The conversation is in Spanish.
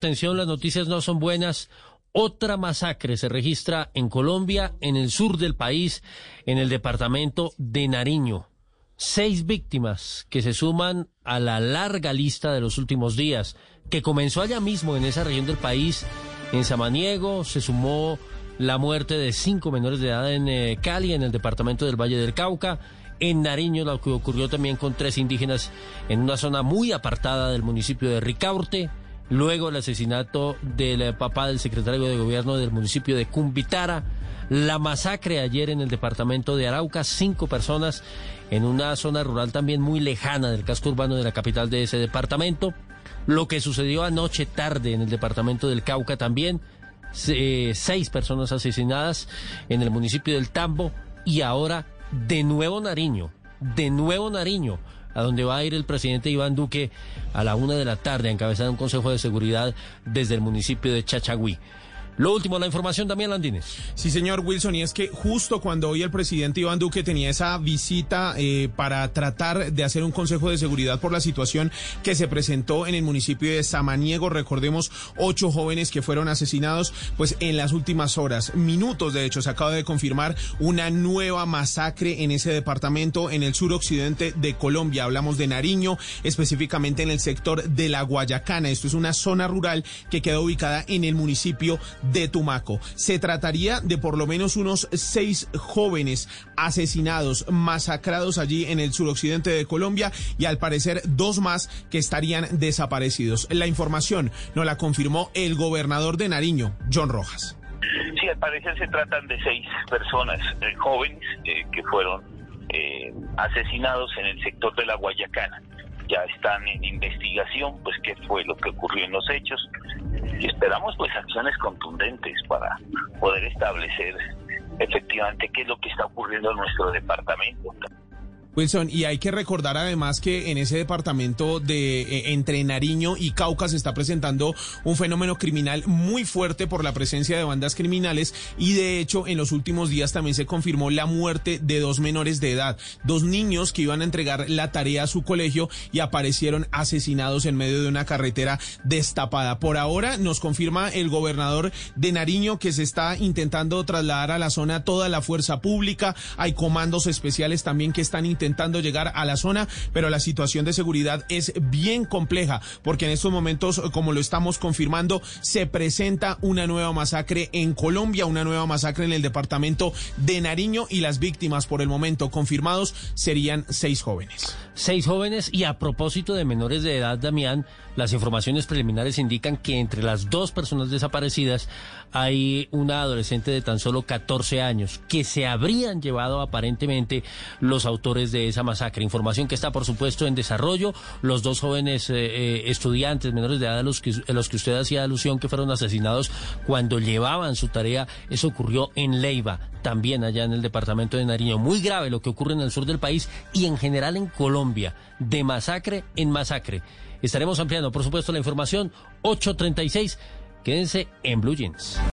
Atención, las noticias no son buenas. Otra masacre se registra en Colombia, en el sur del país, en el departamento de Nariño. Seis víctimas que se suman a la larga lista de los últimos días, que comenzó allá mismo en esa región del país. En Samaniego se sumó la muerte de cinco menores de edad en eh, Cali, en el departamento del Valle del Cauca. En Nariño, lo que ocurrió también con tres indígenas en una zona muy apartada del municipio de Ricaurte. Luego el asesinato del eh, papá del secretario de gobierno del municipio de Cumbitara. La masacre ayer en el departamento de Arauca, cinco personas en una zona rural también muy lejana del casco urbano de la capital de ese departamento. Lo que sucedió anoche tarde en el departamento del Cauca también, eh, seis personas asesinadas en el municipio del Tambo y ahora de nuevo Nariño, de nuevo Nariño a donde va a ir el presidente Iván Duque a la una de la tarde a encabezar un consejo de seguridad desde el municipio de Chachagüí. Lo último, la información, Damián Landines. Sí, señor Wilson, y es que justo cuando hoy el presidente Iván Duque tenía esa visita eh, para tratar de hacer un consejo de seguridad por la situación que se presentó en el municipio de Samaniego, recordemos ocho jóvenes que fueron asesinados, pues en las últimas horas, minutos de hecho, se acaba de confirmar una nueva masacre en ese departamento en el suroccidente de Colombia. Hablamos de Nariño, específicamente en el sector de la Guayacana. Esto es una zona rural que queda ubicada en el municipio de Tumaco. Se trataría de por lo menos unos seis jóvenes asesinados, masacrados allí en el suroccidente de Colombia y al parecer dos más que estarían desaparecidos. La información nos la confirmó el gobernador de Nariño, John Rojas. Sí, al parecer se tratan de seis personas eh, jóvenes eh, que fueron eh, asesinados en el sector de la Guayacana. Ya están en investigación, pues qué fue lo que ocurrió en los hechos y esperamos pues acciones contundentes para poder establecer efectivamente qué es lo que está ocurriendo en nuestro departamento. Wilson, y hay que recordar además que en ese departamento de eh, entre Nariño y Cauca se está presentando un fenómeno criminal muy fuerte por la presencia de bandas criminales y de hecho en los últimos días también se confirmó la muerte de dos menores de edad, dos niños que iban a entregar la tarea a su colegio y aparecieron asesinados en medio de una carretera destapada. Por ahora nos confirma el gobernador de Nariño que se está intentando trasladar a la zona toda la fuerza pública, hay comandos especiales también que están intentando llegar a la zona, pero la situación de seguridad es bien compleja porque en estos momentos, como lo estamos confirmando, se presenta una nueva masacre en Colombia, una nueva masacre en el departamento de Nariño y las víctimas por el momento confirmados serían seis jóvenes. Seis jóvenes y a propósito de menores de edad, Damián, las informaciones preliminares indican que entre las dos personas desaparecidas hay una adolescente de tan solo 14 años que se habrían llevado aparentemente los autores de esa masacre. Información que está, por supuesto, en desarrollo. Los dos jóvenes eh, eh, estudiantes menores de edad a los, que, a los que usted hacía alusión que fueron asesinados cuando llevaban su tarea, eso ocurrió en Leiva, también allá en el departamento de Nariño. Muy grave lo que ocurre en el sur del país y en general en Colombia, de masacre en masacre. Estaremos ampliando, por supuesto, la información 836. Quédense en Blue Jeans.